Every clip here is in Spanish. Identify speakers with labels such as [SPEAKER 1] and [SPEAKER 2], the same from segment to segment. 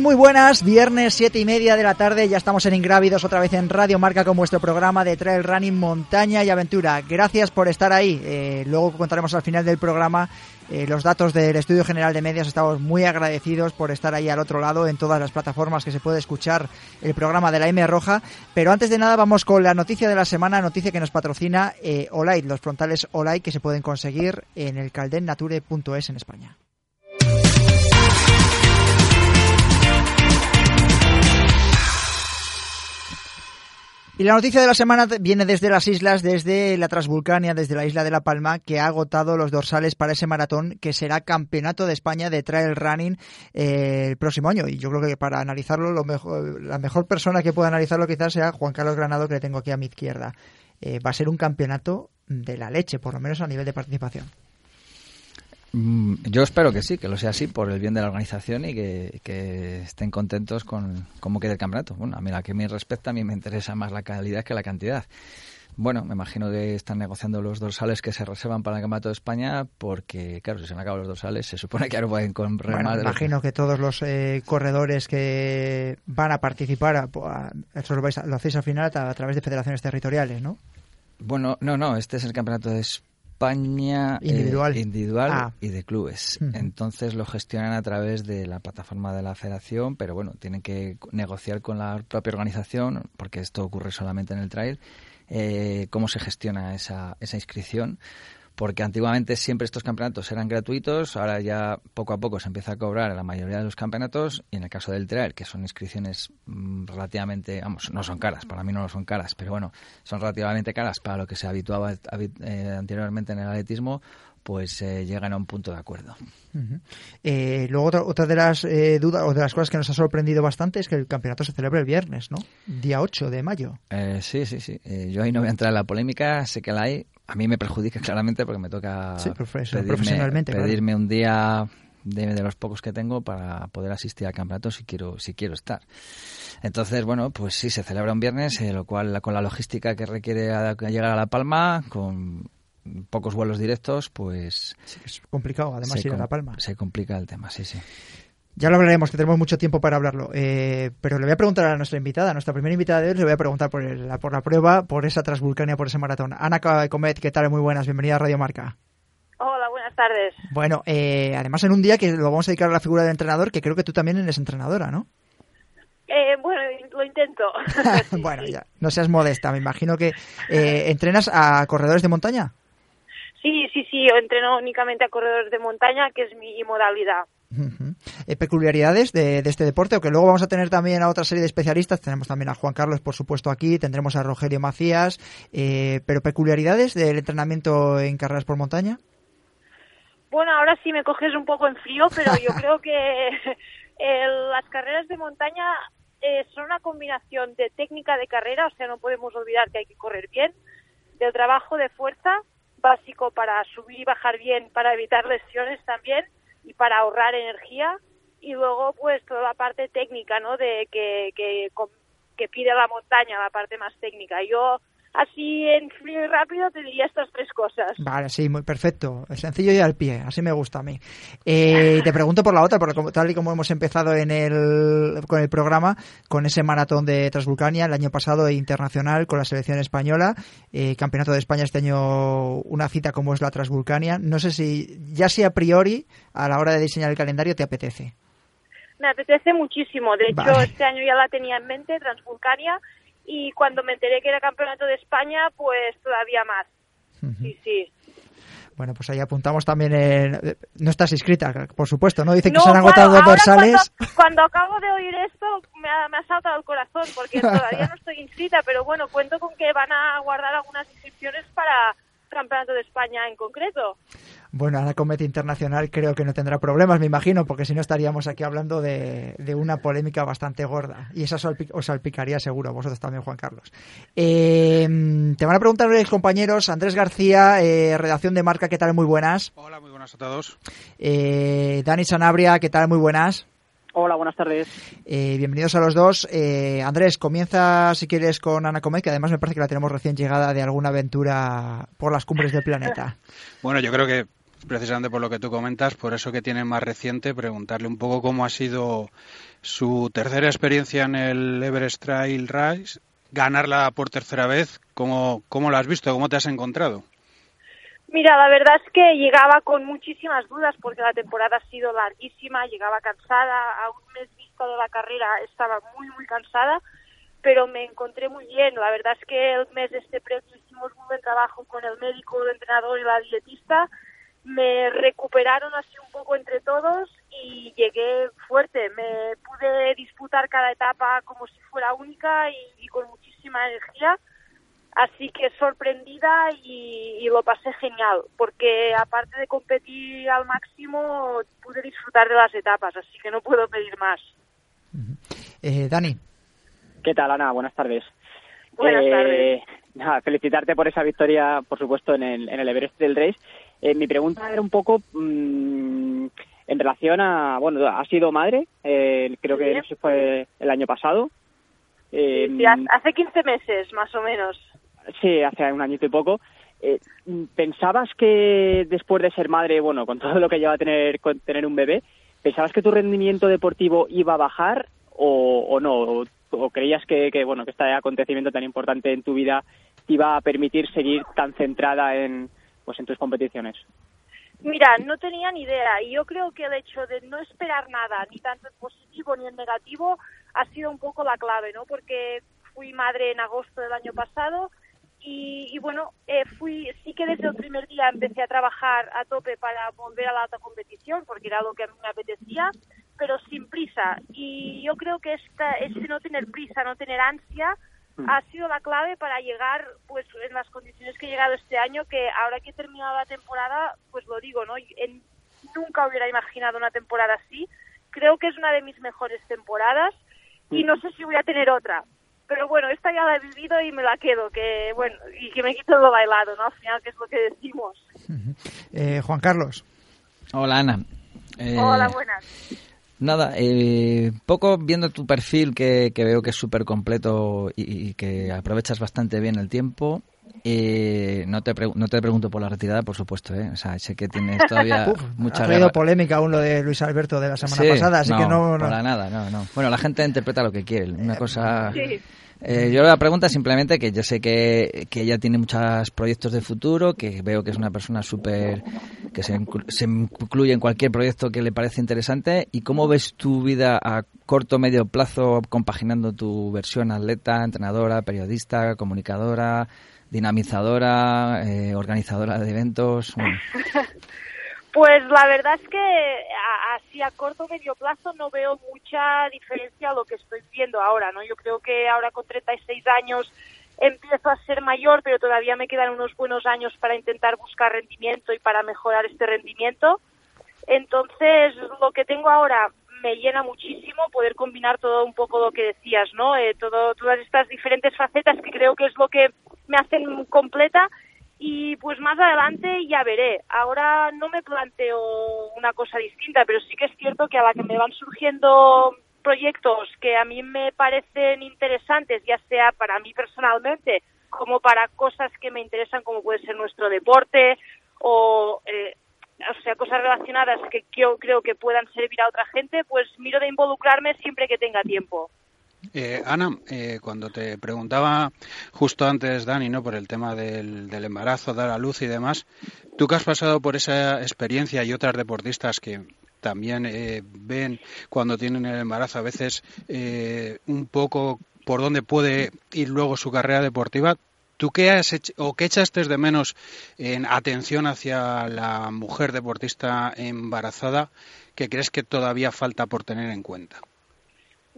[SPEAKER 1] Muy buenas. Viernes, siete y media de la tarde. Ya estamos en Ingrávidos otra vez en Radio Marca con vuestro programa de trail running, montaña y aventura. Gracias por estar ahí. Eh, luego contaremos al final del programa eh, los datos del Estudio General de Medios. Estamos muy agradecidos por estar ahí al otro lado en todas las plataformas que se puede escuchar el programa de la M Roja. Pero antes de nada vamos con la noticia de la semana, noticia que nos patrocina eh, los frontales Olite que se pueden conseguir en el caldennature.es en España. Y la noticia de la semana viene desde las islas, desde la Transvulcania, desde la isla de La Palma, que ha agotado los dorsales para ese maratón que será campeonato de España de trail running eh, el próximo año. Y yo creo que para analizarlo, lo mejor, la mejor persona que pueda analizarlo quizás sea Juan Carlos Granado, que le tengo aquí a mi izquierda. Eh, va a ser un campeonato de la leche, por lo menos a nivel de participación.
[SPEAKER 2] Mm, yo espero que sí, que lo sea así por el bien de la organización y que, estén contentos con cómo quede el campeonato. Bueno, a mí la que me respecta, a mí me interesa más la calidad que la cantidad. Bueno, me imagino que están negociando los dorsales que se reservan para el Campeonato de España porque, claro, si se han acabado los dorsales, se supone que ahora pueden comprar
[SPEAKER 1] bueno,
[SPEAKER 2] más.
[SPEAKER 1] Imagino que... todos los eh, corredores que van a participar, a, a, eso lo, vais a, lo, hacéis al final a, a, través de federaciones territoriales, ¿no?
[SPEAKER 2] Bueno, no, no, este es el Campeonato de España España
[SPEAKER 1] individual,
[SPEAKER 2] eh, individual
[SPEAKER 1] ah.
[SPEAKER 2] y de clubes. Uh -huh. Entonces lo gestionan a través de la plataforma de la federación, pero bueno, tienen que negociar con la propia organización, porque esto ocurre solamente en el trail, eh, cómo se gestiona esa, esa inscripción porque antiguamente siempre estos campeonatos eran gratuitos, ahora ya poco a poco se empieza a cobrar la mayoría de los campeonatos y en el caso del trail, que son inscripciones mmm, relativamente, vamos, no son caras, para mí no lo son caras, pero bueno, son relativamente caras para lo que se habituaba eh, anteriormente en el atletismo, pues eh, llegan a un punto de acuerdo.
[SPEAKER 1] Uh -huh. eh, luego otra, otra de las eh, dudas o de las cosas que nos ha sorprendido bastante es que el campeonato se celebra el viernes, ¿no? Día 8 de mayo.
[SPEAKER 2] Eh, sí, sí, sí. yo ahí no voy a entrar en la polémica, sé que la hay. A mí me perjudica claramente porque me toca
[SPEAKER 1] sí,
[SPEAKER 2] pedirme,
[SPEAKER 1] profesionalmente,
[SPEAKER 2] pedirme
[SPEAKER 1] claro.
[SPEAKER 2] un día de, de, los pocos que tengo para poder asistir al campeonato si quiero si quiero estar. Entonces, bueno, pues sí, se celebra un viernes, eh, lo cual con la logística que requiere llegar a La Palma, con pocos vuelos directos, pues...
[SPEAKER 1] Sí, es complicado, además, ir a La Palma.
[SPEAKER 2] Se complica el tema, sí, sí.
[SPEAKER 1] Ya lo hablaremos, que tenemos mucho tiempo para hablarlo. Eh, pero le voy a preguntar a nuestra invitada, a nuestra primera invitada de hoy, le voy a preguntar por, el, por la prueba, por esa Transvulcania, por ese maratón. Ana Comet, ¿qué tal? Muy buenas, bienvenida a Radio Marca.
[SPEAKER 3] Hola, buenas tardes.
[SPEAKER 1] Bueno, eh, además en un día que lo vamos a dedicar a la figura del entrenador, que creo que tú también eres entrenadora, ¿no?
[SPEAKER 3] Eh, bueno, lo intento.
[SPEAKER 1] bueno, ya, no seas modesta, me imagino que eh, entrenas a corredores de montaña.
[SPEAKER 3] Sí, sí, sí, yo entreno únicamente a corredores de montaña, que es mi modalidad.
[SPEAKER 1] Uh -huh. eh, ¿Peculiaridades de, de, este deporte? O que luego vamos a tener también a otra serie de especialistas. Tenemos también a Juan Carlos, por supuesto, aquí. Tendremos a Rogelio Macías. Eh, ¿Pero peculiaridades del entrenamiento en carreras por montaña?
[SPEAKER 3] Bueno, ahora sí me coges un poco en frío, pero yo creo que el, las carreras de montaña eh, son una combinación de técnica de carrera, o sea, no podemos olvidar que hay que correr bien, del trabajo de fuerza básico para subir y bajar bien, para evitar lesiones también y para ahorrar energía y luego pues toda la parte técnica, ¿no? De que, que, que pide la montaña, la parte más técnica. Yo así en frío y rápido te diría estas tres cosas.
[SPEAKER 1] Vale, sí, muy perfecto. Sencillo y al pie, así me gusta a mí. Eh, te pregunto por la otra, porque tal y como hemos empezado en el, con el programa, con ese maratón de Transvulcania el año pasado internacional con la selección española, eh, Campeonato de España este año una cita como es la Transvulcania. No sé si ya si a priori a la hora de diseñar el calendario te apetece.
[SPEAKER 3] Me apetece muchísimo. De hecho, este año ya la tenía en mente, Transvulcania, y cuando me enteré que era campeonato de España, pues todavía más. Sí, sí.
[SPEAKER 1] Bueno, pues ahí apuntamos también en... No estás inscrita, por supuesto, ¿no? Dicen que se han agotado dos dorsales.
[SPEAKER 3] Cuando, cuando, acabo de oír esto, me ha, me ha saltado el corazón, porque todavía no estoy inscrita, pero bueno, cuento con que van a guardar algunas inscripciones para Campeonato de España en concreto.
[SPEAKER 1] Bueno, Ana Comet Internacional creo que no tendrá problemas, me imagino, porque si no estaríamos aquí hablando de, una polémica bastante gorda. Y esa os salpicaría seguro, vosotros también, Juan Carlos. Eh, te van a preguntar los compañeros, Andrés García, eh, redacción de marca, ¿qué tal? Muy buenas.
[SPEAKER 4] Hola, muy buenas a todos.
[SPEAKER 1] Eh, Dani Sanabria, ¿qué tal? Muy buenas.
[SPEAKER 5] Hola, buenas tardes.
[SPEAKER 1] Eh, bienvenidos a los dos. Eh, Andrés, comienza si quieres con Ana Comet, que además me parece que la tenemos recién llegada de alguna aventura por las cumbres del planeta.
[SPEAKER 4] Bueno, yo creo que precisamente por lo que tú comentas, por eso que tiene más reciente, preguntarle un poco cómo ha sido su tercera experiencia en el Everest Trail Race, ganarla por tercera vez, ¿cómo, cómo lo has visto? ¿Cómo te has encontrado?
[SPEAKER 3] Mira, la verdad es que llegaba con muchísimas dudas porque la temporada ha sido larguísima, llegaba cansada, a un mes vista de la carrera estaba muy, muy cansada, pero me encontré muy bien. La verdad es que el mes de este premio hicimos muy buen trabajo con el médico, el entrenador y la dietista. Me recuperaron así un poco entre todos y llegué fuerte. Me pude disputar cada etapa como si fuera única y con muchísima energía Así que sorprendida y, lo pasé genial, porque aparte de competir al máximo, pude disfrutar de las etapas, así que no puedo pedir más.
[SPEAKER 1] Eh, Dani.
[SPEAKER 5] ¿Qué tal, Ana? Buenas tardes.
[SPEAKER 3] Buenas eh, tardes.
[SPEAKER 5] Nada, felicitarte por esa victoria, por supuesto, en el, en el Everest del Race. Eh, mi pregunta era un poco mm, en relación a, bueno, ha sido madre, creo que no fue el año pasado.
[SPEAKER 3] sí, hace 15 meses, más o menos.
[SPEAKER 5] Sí, hace un añito y poco. Eh, ¿Pensabas que después de ser madre, bueno, con todo lo que lleva a tener, tener un bebé, ¿pensabas que tu rendimiento deportivo iba a bajar o, no? O, creías que, bueno, que este acontecimiento tan importante en tu vida te iba a permitir seguir tan centrada en, pues, en tus competiciones?
[SPEAKER 3] Mira, no tenía ni idea y yo creo que el hecho de no esperar nada, ni tanto en positivo ni en negativo, ha sido un poco la clave, ¿no? Porque fui madre en agosto del año pasado, y, bueno, eh, fui, sí que desde el primer día empecé a trabajar a tope para volver a la alta competición, porque era lo que a mí me apetecía, pero sin prisa. Y yo creo que esta, este no tener prisa, no tener ansia. Ha sido la clave para llegar pues en las condiciones que he llegado este año, que ahora que he terminado la temporada, pues lo digo, ¿no? En, nunca hubiera imaginado una temporada así. Creo que es una de mis mejores temporadas y mm. no sé si voy a tener otra, pero bueno, esta ya la he vivido y me la quedo, que bueno, y que me quito lo bailado, ¿no? Al final, que es lo que decimos.
[SPEAKER 1] Eh, Juan Carlos.
[SPEAKER 2] Hola, Ana.
[SPEAKER 3] Eh, Hola, buenas.
[SPEAKER 2] Nada, eh, poco viendo tu perfil que, veo que es súper completo y, que aprovechas bastante bien el tiempo. Eh, no, te no te pregunto por la retirada, por supuesto, ¿eh? O sea, sé que tienes todavía mucha...
[SPEAKER 1] Ha habido polémica aún lo de Luis Alberto de la semana pasada, así que no...
[SPEAKER 2] No, para nada, no, no. Bueno, la gente interpreta lo que quiere. Una cosa... Eh, yo la pregunta simplemente que yo sé que, que, ella tiene muchos proyectos de futuro, que veo que es una persona súper que se, se, incluye en cualquier proyecto que le parece interesante. ¿Y cómo ves tu vida a corto medio plazo compaginando tu versión atleta, entrenadora, periodista, comunicadora, dinamizadora, eh, organizadora de eventos?
[SPEAKER 3] Pues la verdad es que así a corto o medio plazo no veo mucha diferencia a lo que estoy viendo ahora, ¿no? Yo creo que ahora con 36 años empiezo a ser mayor, pero todavía me quedan unos buenos años para intentar buscar rendimiento y para mejorar este rendimiento. Entonces, lo que tengo ahora me llena muchísimo poder combinar todo un poco lo que decías, ¿no? Eh, todo, todas estas diferentes facetas que creo que es lo que me hacen completa y pues más adelante ya veré. Ahora no me planteo una cosa distinta, pero sí que es cierto que a la que me van surgiendo proyectos que a mí me parecen interesantes, ya sea para mí personalmente como para cosas que me interesan, como puede ser nuestro deporte o, eh, o sea, cosas relacionadas que yo creo que puedan servir a otra gente, pues miro de involucrarme siempre que tenga tiempo.
[SPEAKER 4] Eh, Ana, eh, cuando te preguntaba justo antes, Dani, ¿no? por el tema del, embarazo, dar a luz y demás, tú que has pasado por esa experiencia y otras deportistas que también eh, ven cuando tienen el embarazo a veces eh, un poco por dónde puede ir luego su carrera deportiva, ¿Tú qué has hecho, o qué echaste de menos en atención hacia la mujer deportista embarazada que crees que todavía falta por tener en cuenta?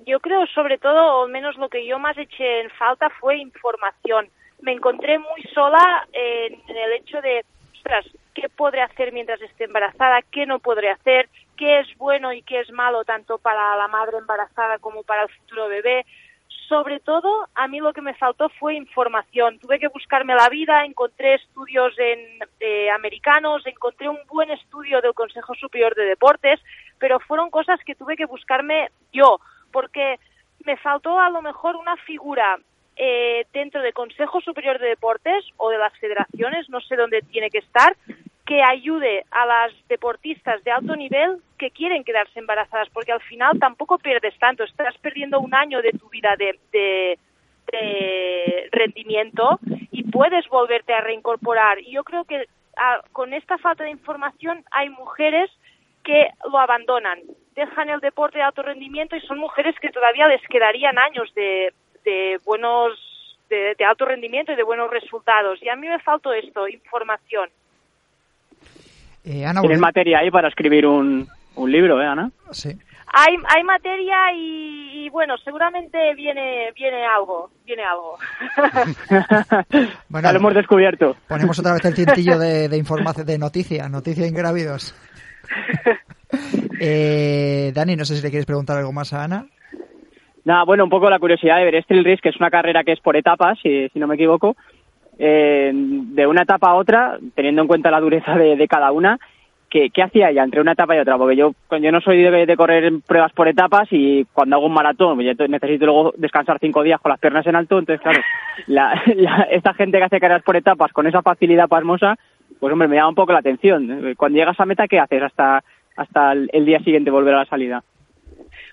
[SPEAKER 3] Yo creo, sobre todo, o menos lo que yo más eché en falta fue información. Me encontré muy sola en, el hecho de, ostras, ¿qué podré hacer mientras esté embarazada? ¿Qué no podré hacer? ¿Qué es bueno y qué es malo tanto para la madre embarazada como para el futuro bebé? sobre todo, a mí lo que me faltó fue información. Tuve que buscarme la vida, encontré estudios en, eh, americanos, encontré un buen estudio del Consejo Superior de Deportes, pero fueron cosas que tuve que buscarme yo, porque me faltó a lo mejor una figura eh, dentro del Consejo Superior de Deportes o de las federaciones, no sé dónde tiene que estar, que ayude a las deportistas de alto nivel que quieren quedarse embarazadas, porque al final tampoco pierdes tanto, estás perdiendo un año de tu vida de, de, rendimiento y puedes volverte a reincorporar. Y yo creo que a, con esta falta de información hay mujeres que lo abandonan, dejan el deporte de alto rendimiento y son mujeres que todavía les quedarían años de, de buenos de, de alto rendimiento y de buenos resultados. Y a mí me faltó esto, información.
[SPEAKER 5] Eh, Ana, Tienes materia ahí para escribir un, un libro, ¿eh, Ana?
[SPEAKER 1] Sí.
[SPEAKER 3] Hay, hay materia y, y, bueno, seguramente viene viene algo, viene algo.
[SPEAKER 5] bueno, ya lo hemos descubierto.
[SPEAKER 1] Ponemos otra vez el cintillo de, de información, de noticia, noticia ingrávidos. eh, Dani, no sé si le quieres preguntar algo más a Ana.
[SPEAKER 5] Nada, bueno, un poco la curiosidad de ver este Risk, que es una carrera que es por etapas, si, no me equivoco, eh, de una etapa a otra, teniendo en cuenta la dureza de, de cada una, ¿qué, ¿qué, hacía ella entre una etapa y otra? Porque yo, yo no soy de, correr pruebas por etapas y cuando hago un maratón, pues necesito luego descansar cinco días con las piernas en alto, entonces claro, la, la, esta gente que hace carreras por etapas con esa facilidad pasmosa, pues hombre, me llama un poco la atención. Cuando llegas a meta, ¿qué haces hasta, hasta el, el día siguiente volver a la salida?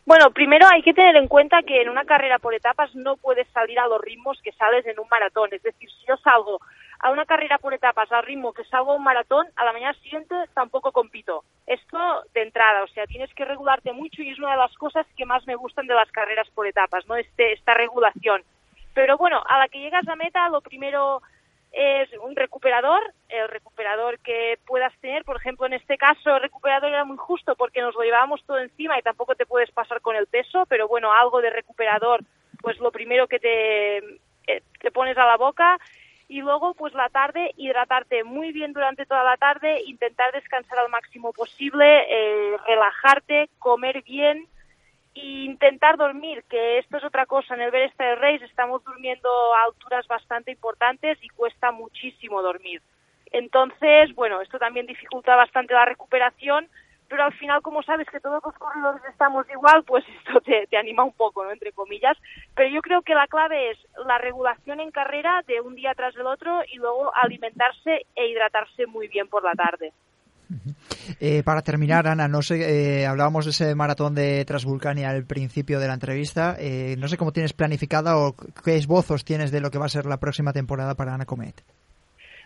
[SPEAKER 3] Bueno, primero hay que tener en cuenta que en una carrera por etapas no puedes salir a los ritmos que sales en un maratón. Es decir, si yo salgo a una carrera por etapas al ritmo que salgo a un maratón, a la mañana siguiente tampoco compito. Esto de entrada, o sea, tienes que regularte mucho y es una de las cosas que más me gustan de las carreras por etapas, ¿no? Este, esta regulación. Pero bueno, a la que llegas a meta, lo primero es un recuperador, el recuperador que puedas tener, por ejemplo, en este caso el recuperador era muy justo porque nos lo llevábamos todo encima y tampoco te puedes pasar con el peso, pero bueno, algo de recuperador, pues lo primero que te, eh, te pones a la boca. Y luego pues la tarde hidratarte muy bien durante toda la tarde, intentar descansar al máximo posible, eh, relajarte, comer bien, y intentar dormir, que esto es otra cosa. En el Everest Race estamos durmiendo a alturas bastante importantes y cuesta muchísimo dormir. Entonces, bueno, esto también dificulta bastante la recuperación, pero al final, como sabes que todos los corredores estamos igual, pues esto te, te anima un poco, ¿no? Entre comillas. Pero yo creo que la clave es la regulación en carrera de un día tras el otro y luego alimentarse e hidratarse muy bien por la tarde.
[SPEAKER 1] Eh, para terminar, Ana, no sé, eh, hablábamos de ese maratón de Transvulcania al principio de la entrevista. Eh, no sé cómo tienes planificada o qué esbozos tienes de lo que va a ser la próxima temporada para Ana Comet.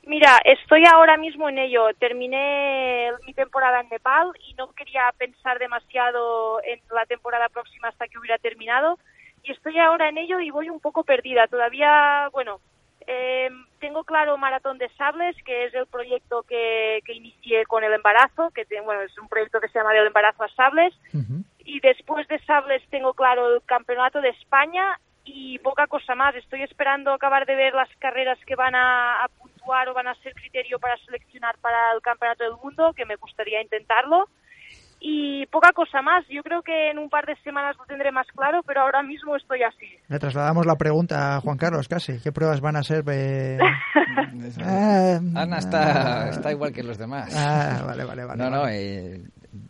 [SPEAKER 3] Mira, estoy ahora mismo en ello. Terminé mi temporada en Nepal y no quería pensar demasiado en la temporada próxima hasta que hubiera terminado. Y estoy ahora en ello y voy un poco perdida. Todavía, bueno, eh, tengo claro Maratón de Sables, que es el proyecto que, que inicié con el embarazo, que te, bueno, es un proyecto que se llama del embarazo a Sables. Uh -huh. Y después de Sables tengo claro el Campeonato de España y poca cosa más. Estoy esperando acabar de ver las carreras que van a, a puntuar o van a ser criterio para seleccionar para el Campeonato del Mundo, que me gustaría intentarlo y poca cosa más. Yo creo que en un par de semanas lo tendré más claro, pero ahora mismo estoy así.
[SPEAKER 1] Le trasladamos la pregunta a Juan Carlos casi. ¿Qué pruebas van a ser? Eh...
[SPEAKER 2] ah, Ana está, está igual que los demás.
[SPEAKER 1] Ah, vale, vale, vale.
[SPEAKER 2] No,
[SPEAKER 1] vale.
[SPEAKER 2] no, eh,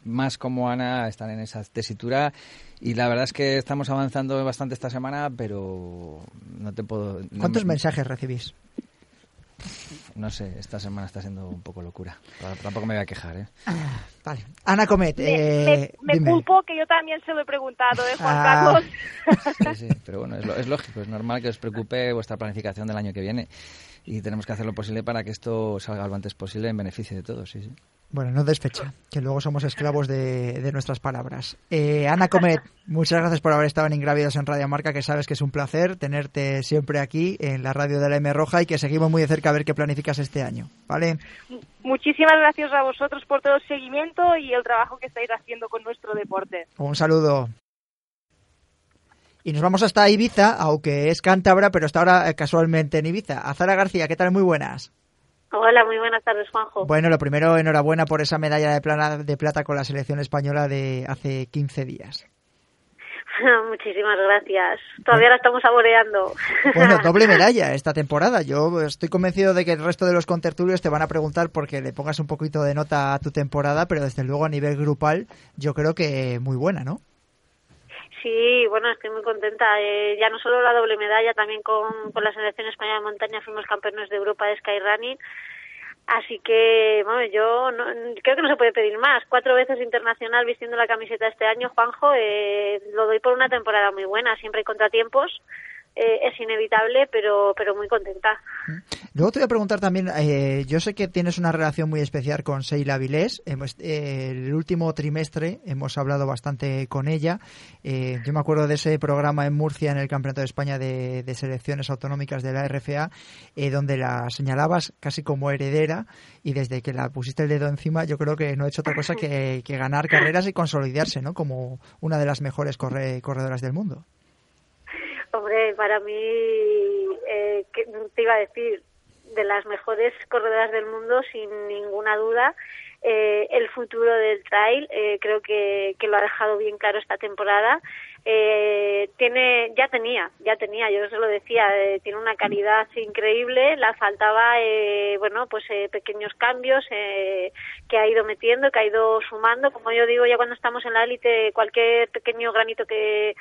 [SPEAKER 2] más como Ana están en esa tesitura y la verdad es que estamos avanzando bastante esta semana, pero no te puedo...
[SPEAKER 1] ¿Cuántos mensajes recibís?
[SPEAKER 2] No sé, esta semana está siendo un poco locura. Tampoco me voy a quejar, ¿eh?
[SPEAKER 1] Ah, vale. Ana Comet,
[SPEAKER 3] eh, me, culpo que yo también se lo he preguntado, ¿eh, Juan ah.
[SPEAKER 2] Carlos? Sí, sí, pero bueno, es, es lógico, es normal que os preocupe vuestra planificación del año que viene y tenemos que hacer lo posible para que esto salga lo antes posible en beneficio de todos, sí, sí.
[SPEAKER 1] Bueno, no desfecha, que luego somos esclavos de, nuestras palabras. Eh, Ana Comet, muchas gracias por haber estado en Ingrávidos en Radio Marca, que sabes que es un placer tenerte siempre aquí en la radio de la M Roja y que seguimos muy de cerca a ver qué planificas este año, ¿vale?
[SPEAKER 3] Muchísimas gracias a vosotros por todo el seguimiento y el trabajo que estáis haciendo con nuestro deporte.
[SPEAKER 1] Un saludo. Y nos vamos hasta Ibiza, aunque es cántabra, pero está ahora eh, casualmente en Ibiza. Azara García, ¿qué tal? Muy buenas.
[SPEAKER 6] Hola, muy buenas tardes, Juanjo.
[SPEAKER 1] Bueno, lo primero, enhorabuena por esa medalla de plata, de plata con la selección española de hace 15 días.
[SPEAKER 6] Muchísimas gracias. Todavía la estamos saboreando.
[SPEAKER 1] Bueno, doble medalla esta temporada. Yo estoy convencido de que el resto de los contertulios te van a preguntar porque le pongas un poquito de nota a tu temporada, pero desde luego a nivel grupal yo creo que muy buena, ¿no?
[SPEAKER 6] Sí, bueno, estoy muy contenta. Eh, ya no solo la doble medalla, también con, con la selección española de montaña fuimos campeones de Europa de Skyrunning. Así que, bueno, yo creo que no se puede pedir más. Cuatro veces internacional vistiendo la camiseta este año, Juanjo, eh, lo doy por una temporada muy buena. Siempre hay contratiempos, eh, es inevitable, pero, pero muy contenta.
[SPEAKER 1] Luego te voy a preguntar también, eh, yo sé que tienes una relación muy especial con Seila Vilés. Eh, el último trimestre hemos hablado bastante con ella. yo me acuerdo de ese programa en Murcia, en el Campeonato de España de, Selecciones Autonómicas de la RFA, donde la señalabas casi como heredera y desde que la pusiste el dedo encima, yo creo que no ha hecho otra cosa que, ganar carreras y consolidarse ¿no? como una de las mejores corredoras del mundo.
[SPEAKER 6] Hombre, para mí, eh, te iba a decir, de las mejores corredoras del mundo, sin ninguna duda. Eh, el futuro del trail eh, creo que, que, lo ha dejado bien claro esta temporada. Eh, tiene, ya tenía, ya tenía, yo se lo decía, eh, tiene una calidad increíble, la faltaba, eh, bueno, pues eh, pequeños cambios que ha ido metiendo, que ha ido sumando, como yo digo, ya cuando estamos en la élite, cualquier pequeño granito que,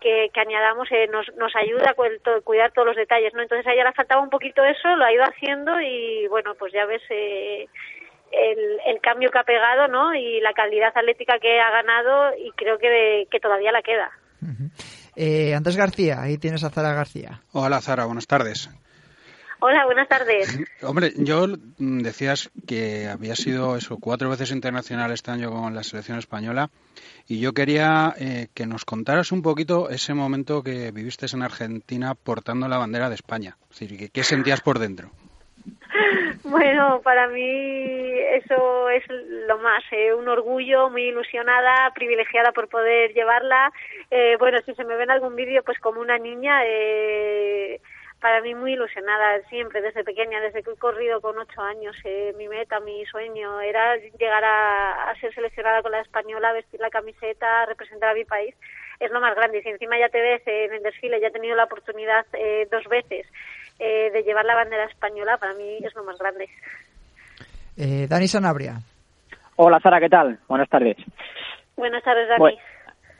[SPEAKER 6] que, añadamos eh, nos, nos ayuda a cuidar todos los detalles, ¿no? Entonces a ella le faltaba un poquito eso, lo ha ido haciendo y bueno, pues ya ves eh, el, el cambio que ha pegado, ¿no? Y la calidad atlética que ha ganado y creo que, que todavía la queda.
[SPEAKER 1] eh, Andrés García, ahí tienes a Zara García.
[SPEAKER 4] Hola Zara, buenas tardes.
[SPEAKER 6] Hola, buenas tardes.
[SPEAKER 4] Hombre, yo mm, decías que había sido eso cuatro veces internacional este año con la selección española y yo quería eh, que nos contaras un poquito ese momento que viviste en Argentina portando la bandera de España. Es decir, ¿qué sentías por dentro?
[SPEAKER 6] Bueno, para mí eso es lo más, eh, un orgullo, muy ilusionada, privilegiada por poder llevarla. Eh, bueno, si se me ve en algún vídeo, pues como una niña, eh, para mí muy ilusionada siempre, desde pequeña, desde que he corrido con ocho años. Eh, mi meta, mi sueño era llegar a, ser seleccionada con la española, vestir la camiseta, representar a mi país. Es lo más grande. Y si encima ya te ves en el desfile, ya he tenido la oportunidad eh, dos veces eh, de llevar la bandera española, para mí es lo más grande.
[SPEAKER 1] Dani Sanabria.
[SPEAKER 5] Hola Sara, ¿qué tal? Buenas tardes.
[SPEAKER 6] Buenas tardes, Dani.
[SPEAKER 5] Bueno,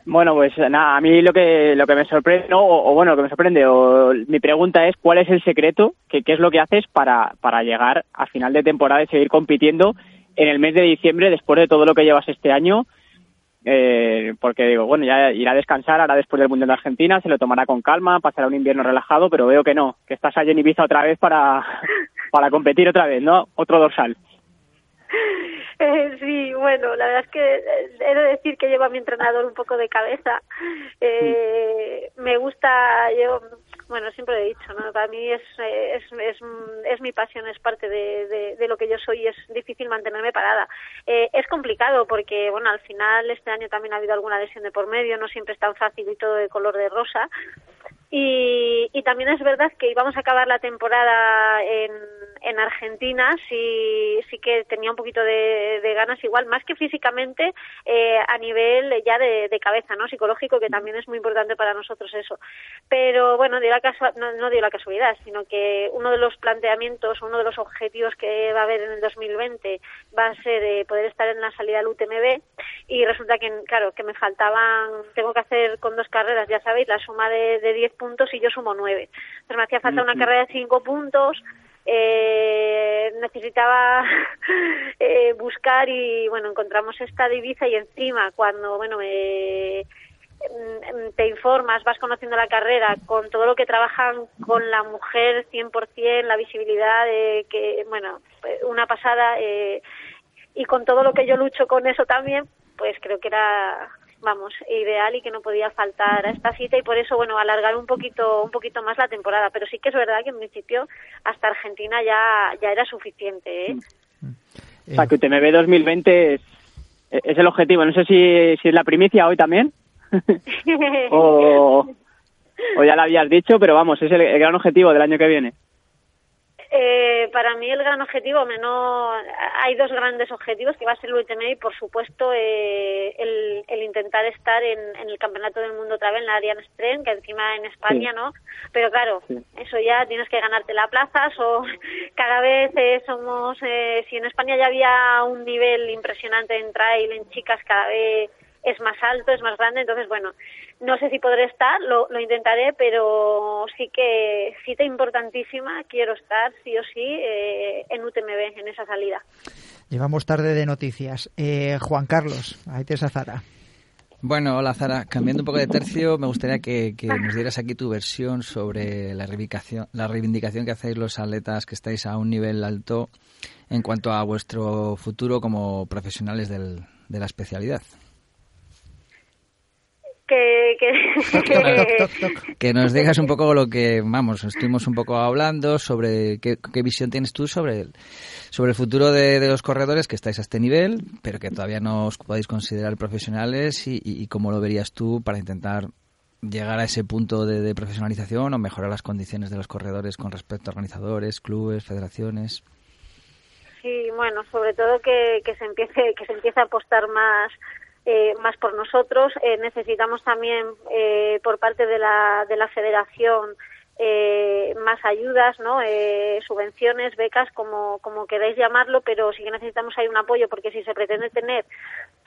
[SPEAKER 5] pues nada, a mí lo que lo que me sorprende, o, bueno, lo que me sorprende, o mi pregunta es cuál es el secreto, que, qué es lo que haces para, para llegar a final de temporada y seguir compitiendo en el mes de diciembre después de todo lo que llevas este año, eh, porque digo, bueno, ya irá a descansar ahora después del Mundial de Argentina, se lo tomará con calma, pasará un invierno relajado, pero veo que no, que estás allí en Ibiza otra vez para, para competir otra vez, ¿no? Otro dorsal.
[SPEAKER 6] Eh, sí, bueno, la verdad es que eh, he de decir que llevo a mi entrenador un poco de cabeza. Eh, me gusta, yo, bueno, siempre he dicho, ¿no? Para mí es, es, es, es mi pasión, es parte de, de, lo que yo soy y es difícil mantenerme parada. Eh, es complicado porque, bueno, al final este año también ha habido alguna lesión de por medio, no siempre es tan fácil y todo de color de rosa. Y, y también es verdad que íbamos a acabar la temporada en, en Argentina sí, sí que tenía un poquito de, ganas, igual, más que físicamente, eh, a nivel ya de, cabeza, ¿no? Psicológico, que también es muy importante para nosotros eso. Pero bueno, dio la no, no dio la casualidad, sino que uno de los planteamientos, uno de los objetivos que va a haber en el 2020 va a ser eh, poder estar en la salida del UTMB y resulta que, claro, que me faltaban, tengo que hacer con dos carreras, ya sabéis, la suma de, de 10 puntos y yo sumo 9. Entonces me hacía falta una carrera de 5 puntos, eh, necesitaba eh, buscar y bueno encontramos esta divisa y encima cuando bueno me mm, te informas, vas conociendo la carrera, con todo lo que trabajan con la mujer 100%, la visibilidad, que, bueno, una pasada, eh, y con todo lo que yo lucho con eso también, pues creo que era vamos, ideal y que no podía faltar a esta cita y por eso, bueno, alargar un poquito, un poquito más la temporada. Pero sí que es verdad que en principio hasta Argentina ya, ya era suficiente, ¿eh?
[SPEAKER 5] O sea, que UTMB 2020 es, es el objetivo. No sé si, si es la primicia hoy también. o, o ya lo habías dicho, pero vamos, es el gran objetivo del año que viene.
[SPEAKER 6] Eh, para mí el gran objetivo, menos, hay dos grandes objetivos, que va a ser el UTM y por supuesto eh, el, el, intentar estar en, en, el Campeonato del Mundo otra vez en la Ariane Stren, que encima en España, ¿no? Pero claro, eso ya tienes que ganarte la plaza, o cada vez eh, somos, eh, si en España ya había un nivel impresionante en trail, en chicas, cada vez es más alto, es más grande, entonces bueno, no sé si podré estar, lo, lo intentaré, pero sí que cita importantísima, quiero estar sí o sí eh, en UTMB, en esa salida.
[SPEAKER 1] Llevamos tarde de noticias. Eh, Juan Carlos, ahí te Zara.
[SPEAKER 2] Bueno, hola Zara. Cambiando un poco de tercio, me gustaría que, que, nos dieras aquí tu versión sobre la reivindicación, la reivindicación que hacéis los atletas que estáis a un nivel alto en cuanto a vuestro futuro como profesionales del, de la especialidad
[SPEAKER 6] que,
[SPEAKER 2] que, nos digas un poco lo que, vamos, estuvimos un poco hablando sobre qué, visión tienes tú sobre el, sobre el futuro de, los corredores que estáis a este nivel, pero que todavía no os podéis considerar profesionales y, cómo lo verías tú para intentar llegar a ese punto de, profesionalización o mejorar las condiciones de los corredores con respecto a organizadores, clubes, federaciones.
[SPEAKER 6] Sí, bueno, sobre todo que, que se empiece que se empiece a apostar más eh, más por nosotros. Eh, necesitamos también eh, por parte de la, de la federación más ayudas, ¿no? subvenciones, becas, como, como queráis llamarlo, pero sí que necesitamos ahí un apoyo porque si se pretende tener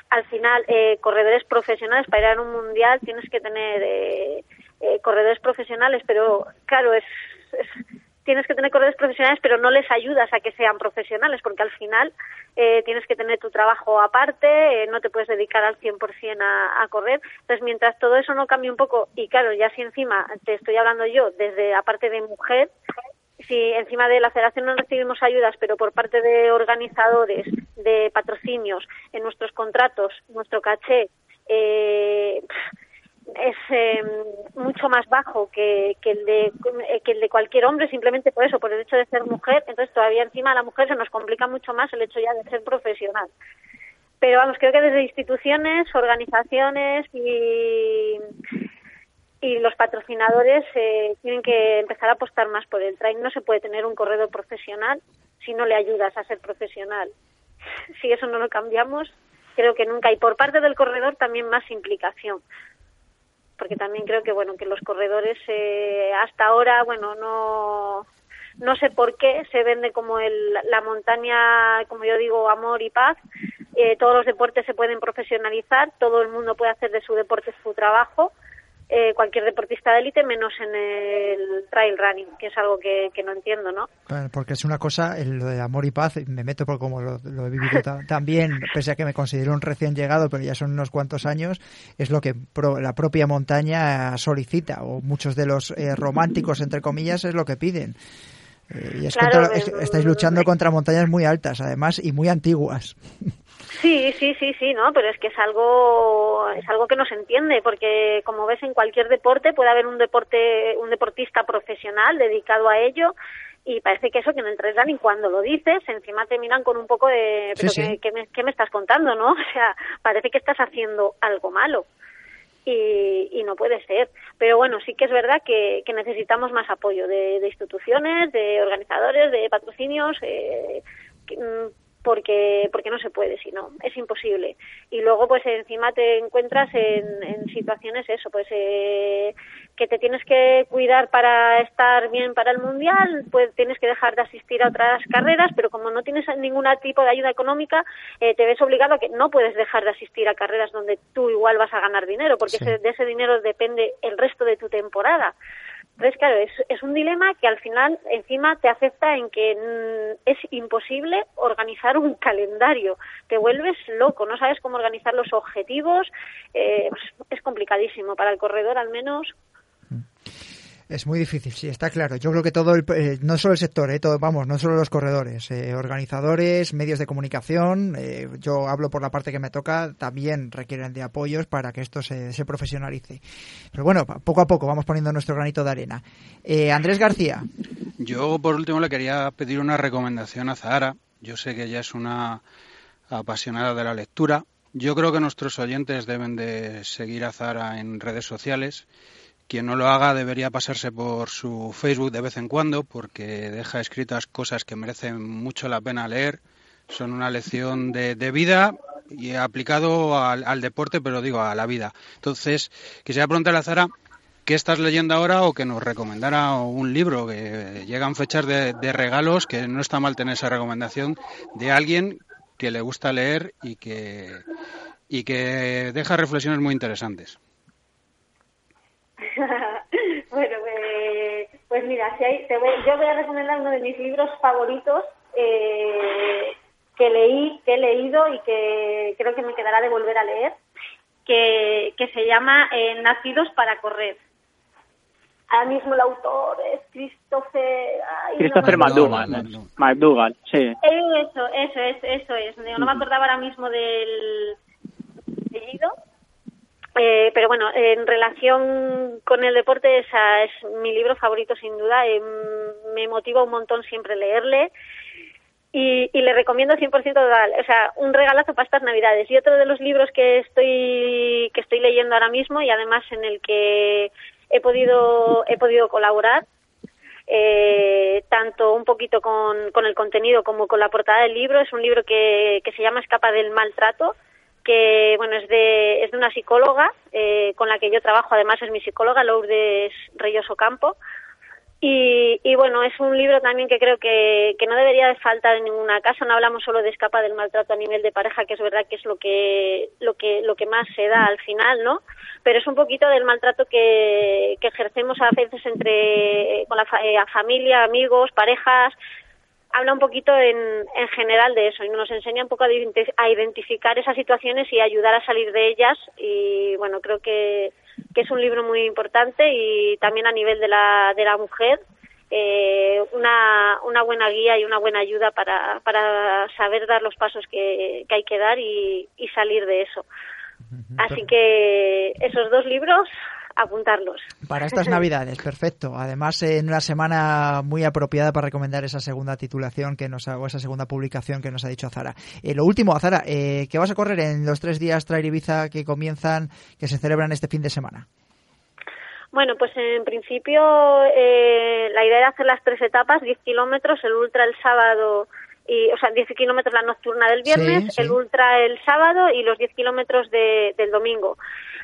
[SPEAKER 6] al final corredores profesionales para ir a un mundial tienes que tener corredores profesionales, pero claro, es tienes que tener corredores profesionales, pero no les ayudas a que sean profesionales, porque al final eh, tienes que tener tu trabajo aparte, eh, no te puedes dedicar al 100% a, a correr. Entonces, mientras todo eso no cambie un poco, y claro, ya si encima te estoy hablando yo desde aparte de mujer, si encima de la federación no recibimos ayudas, pero por parte de organizadores, de patrocinios, en nuestros contratos, nuestro caché, eh, es eh, mucho más bajo que, que, el de, que el de cualquier hombre, simplemente por eso, por el hecho de ser mujer. Entonces, todavía encima a la mujer se nos complica mucho más el hecho ya de ser profesional. Pero vamos, creo que desde instituciones, organizaciones y, y los patrocinadores eh, tienen que empezar a apostar más por el trail. No se puede tener un corredor profesional si no le ayudas a ser profesional. Si eso no lo cambiamos, creo que nunca. Y por parte del corredor también más implicación porque también creo que bueno que los corredores eh, hasta ahora bueno no no sé por qué se vende como el, la montaña como yo digo amor y paz. Eh, todos los deportes se pueden profesionalizar todo el mundo puede hacer de su deporte su trabajo eh, cualquier deportista de élite, menos en el trail running, que es algo que, no entiendo, ¿no?
[SPEAKER 1] porque es una cosa, lo de amor y paz, me meto por como lo, he vivido también, pese a que me considero un recién llegado, pero ya son unos cuantos años, es lo que la propia montaña solicita, o muchos de los eh, románticos, entre comillas, es lo que piden. Y es estáis luchando contra montañas muy altas, además, y muy antiguas.
[SPEAKER 6] Sí, sí, sí, sí, no, pero es que es algo es algo que no se entiende porque como ves en cualquier deporte puede haber un deporte un deportista profesional dedicado a ello y parece que eso que en el tres running cuando lo dices encima te miran con un poco de pero ¿qué, me, ¿qué, me, estás contando, no? O sea, parece que estás haciendo algo malo. Y, no puede ser. Pero bueno, sí que es verdad que, necesitamos más apoyo de, instituciones, de organizadores, de patrocinios. Eh, mm, porque porque no se puede si no es imposible. Y luego pues encima te encuentras en, en situaciones eso pues eh, que te tienes que cuidar para estar bien para el mundial pues tienes que dejar de asistir a otras carreras pero como no tienes ningún tipo de ayuda económica eh, te ves obligado a que no puedes dejar de asistir a carreras donde tú igual vas a ganar dinero porque de ese dinero depende el resto de tu temporada entonces, claro, es, es, un dilema que al final encima te acepta en que mm, es imposible organizar un calendario. Te vuelves loco, no sabes cómo organizar los objetivos. Eh, pues, es complicadísimo para el corredor, al menos.
[SPEAKER 1] Es muy difícil, sí, está claro. Yo creo que todo, el, eh, no solo el sector, eh, todo, vamos, no solo los corredores, eh, organizadores, medios de comunicación, eh, yo hablo por la parte que me toca, también requieren de apoyos para que esto se, profesionalice. Pero bueno, poco a poco vamos poniendo nuestro granito de arena. Andrés García.
[SPEAKER 4] Yo, por último, le quería pedir una recomendación a Zahara. Yo sé que ella es una apasionada de la lectura. Yo creo que nuestros oyentes deben de seguir a Zahara en redes sociales quien no lo haga debería pasarse por su Facebook de vez en cuando porque deja escritas cosas que merecen mucho la pena leer. Son una lección de, vida y aplicado al, deporte, pero digo, a la vida. Entonces, quisiera preguntarle a Zara qué estás leyendo ahora o que nos recomendara un libro, que llegan fechas de, de regalos, que no está mal tener esa recomendación de alguien que le gusta leer y que, y que deja reflexiones muy interesantes.
[SPEAKER 6] bueno, pues, pues mira, si hay, te voy, yo voy a recomendar uno de mis libros favoritos eh, que leí, que he leído y que creo que me quedará de volver a leer, que, que se llama eh, Nacidos para correr. Ahora mismo el autor es Christopher...
[SPEAKER 5] Christopher McDougall, sí.
[SPEAKER 6] Eso, eso es, eso es. No me acordaba ahora mismo del apellido, eh, pero bueno, en relación con el deporte, esa es mi libro favorito sin duda. Eh, me motiva un montón siempre leerle. Y, y le recomiendo 100% total, o sea, un regalazo para estas navidades. Y otro de los libros que estoy, que estoy leyendo ahora mismo y además en el que he podido, he podido colaborar, eh, tanto un poquito con, con el contenido como con la portada del libro, es un libro que, que se llama Escapa del maltrato, que bueno es de, es de una psicóloga eh, con la que yo trabajo, además es mi psicóloga, Lourdes Reyoso Campo. Y, y, bueno, es un libro también que creo que, que no debería de faltar en ninguna casa. No hablamos solo de escapa del maltrato a nivel de pareja, que es verdad que es lo que, lo que, lo que más se da al final, ¿no? Pero es un poquito del maltrato que, que ejercemos a veces entre, con la eh, familia, amigos, parejas, habla un poquito en, en general de eso y nos enseña un poco a, identificar esas situaciones y ayudar a salir de ellas y bueno creo que, que es un libro muy importante y también a nivel de la, de la mujer eh, una, una buena guía y una buena ayuda para, para saber dar los pasos que, que hay que dar y, y salir de eso. Así que esos dos libros apuntarlos.
[SPEAKER 1] Para estas Navidades, perfecto. Además, en una semana muy apropiada para recomendar esa segunda titulación que nos o esa segunda publicación que nos ha dicho Zara. Eh, lo último, Zara, eh, ¿qué vas a correr en los tres días Trail Ibiza que comienzan, que se celebran este fin de semana?
[SPEAKER 6] Bueno, pues en principio eh, la idea era hacer las tres etapas, 10 kilómetros, el ultra el sábado y, o sea, 10 kilómetros la nocturna del viernes, el ultra el sábado y los 10 kilómetros de, del domingo.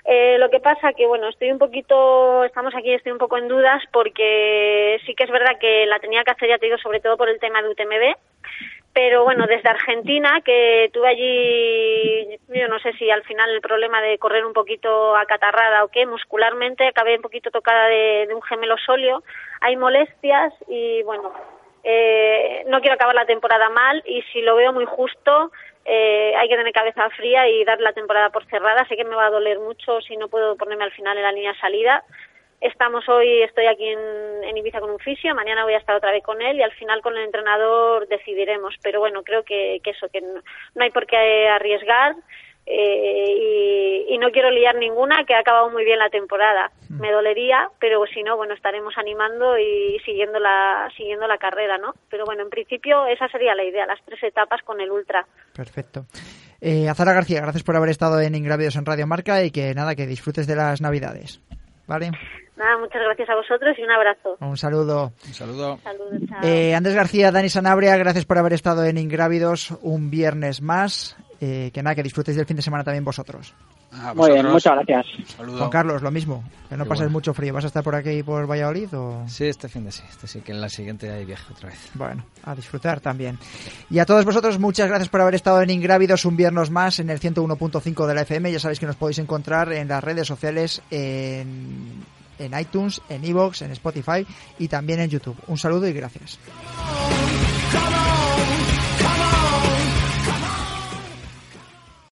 [SPEAKER 6] Eh, lo que pasa que, bueno, estoy un poquito, estamos aquí, estoy un poco en dudas porque sí que es verdad que la tenía que hacer, ya te digo, sobre todo por el tema de UTMB, pero bueno, desde Argentina, que tuve allí, yo no sé si al final el problema de correr un poquito acatarrada o qué, muscularmente, acabé un poquito tocada de, un gemelo sóleo, hay molestias y bueno, eh, no quiero acabar la temporada mal y si lo veo muy justo, eh, hay que tener cabeza fría y dar la temporada por cerrada. Sé que me va a doler mucho si no puedo ponerme al final en la línea salida. Estamos hoy, estoy aquí en, Ibiza con un fisio, mañana voy a estar otra vez con él y al final con el entrenador decidiremos. Pero bueno, creo que, eso, que no, no hay por qué arriesgar eh, y, no quiero liar ninguna que ha acabado muy bien la temporada. Mm. Me dolería, pero si no, bueno, estaremos animando y siguiendo la, siguiendo la carrera, ¿no? Pero bueno, en principio esa sería la idea, las tres etapas con el ultra.
[SPEAKER 1] Perfecto. Eh, Azara García, gracias por haber estado en Ingrávidos en Radio Marca y que nada, que disfrutes de las Navidades. ¿Vale?
[SPEAKER 6] Nada, muchas gracias a vosotros y un abrazo.
[SPEAKER 1] Un saludo.
[SPEAKER 2] Un saludo.
[SPEAKER 6] Saludos, chao.
[SPEAKER 1] Eh, Andrés García, Dani Sanabria, gracias por haber estado en Ingrávidos un viernes más. Eh, que nada, que disfrutéis del fin de semana también vosotros.
[SPEAKER 4] A
[SPEAKER 5] Muy bien, muchas gracias.
[SPEAKER 4] Saludo.
[SPEAKER 1] Juan Carlos, lo mismo. Que no
[SPEAKER 2] Qué
[SPEAKER 1] pases
[SPEAKER 2] bueno.
[SPEAKER 1] mucho frío. ¿Vas a estar por aquí por Valladolid o...?
[SPEAKER 2] Sí, este fin de sí. Este sí que en la siguiente hay viaje otra vez.
[SPEAKER 1] Bueno, a disfrutar también. Y a todos vosotros, muchas gracias por haber estado en Ingrávidos un viernes más en el 101.5 de la FM. Ya sabéis que nos podéis encontrar en las redes sociales, en, en iTunes, en Evox, en Spotify y también en YouTube. Un saludo y gracias.
[SPEAKER 7] Come on,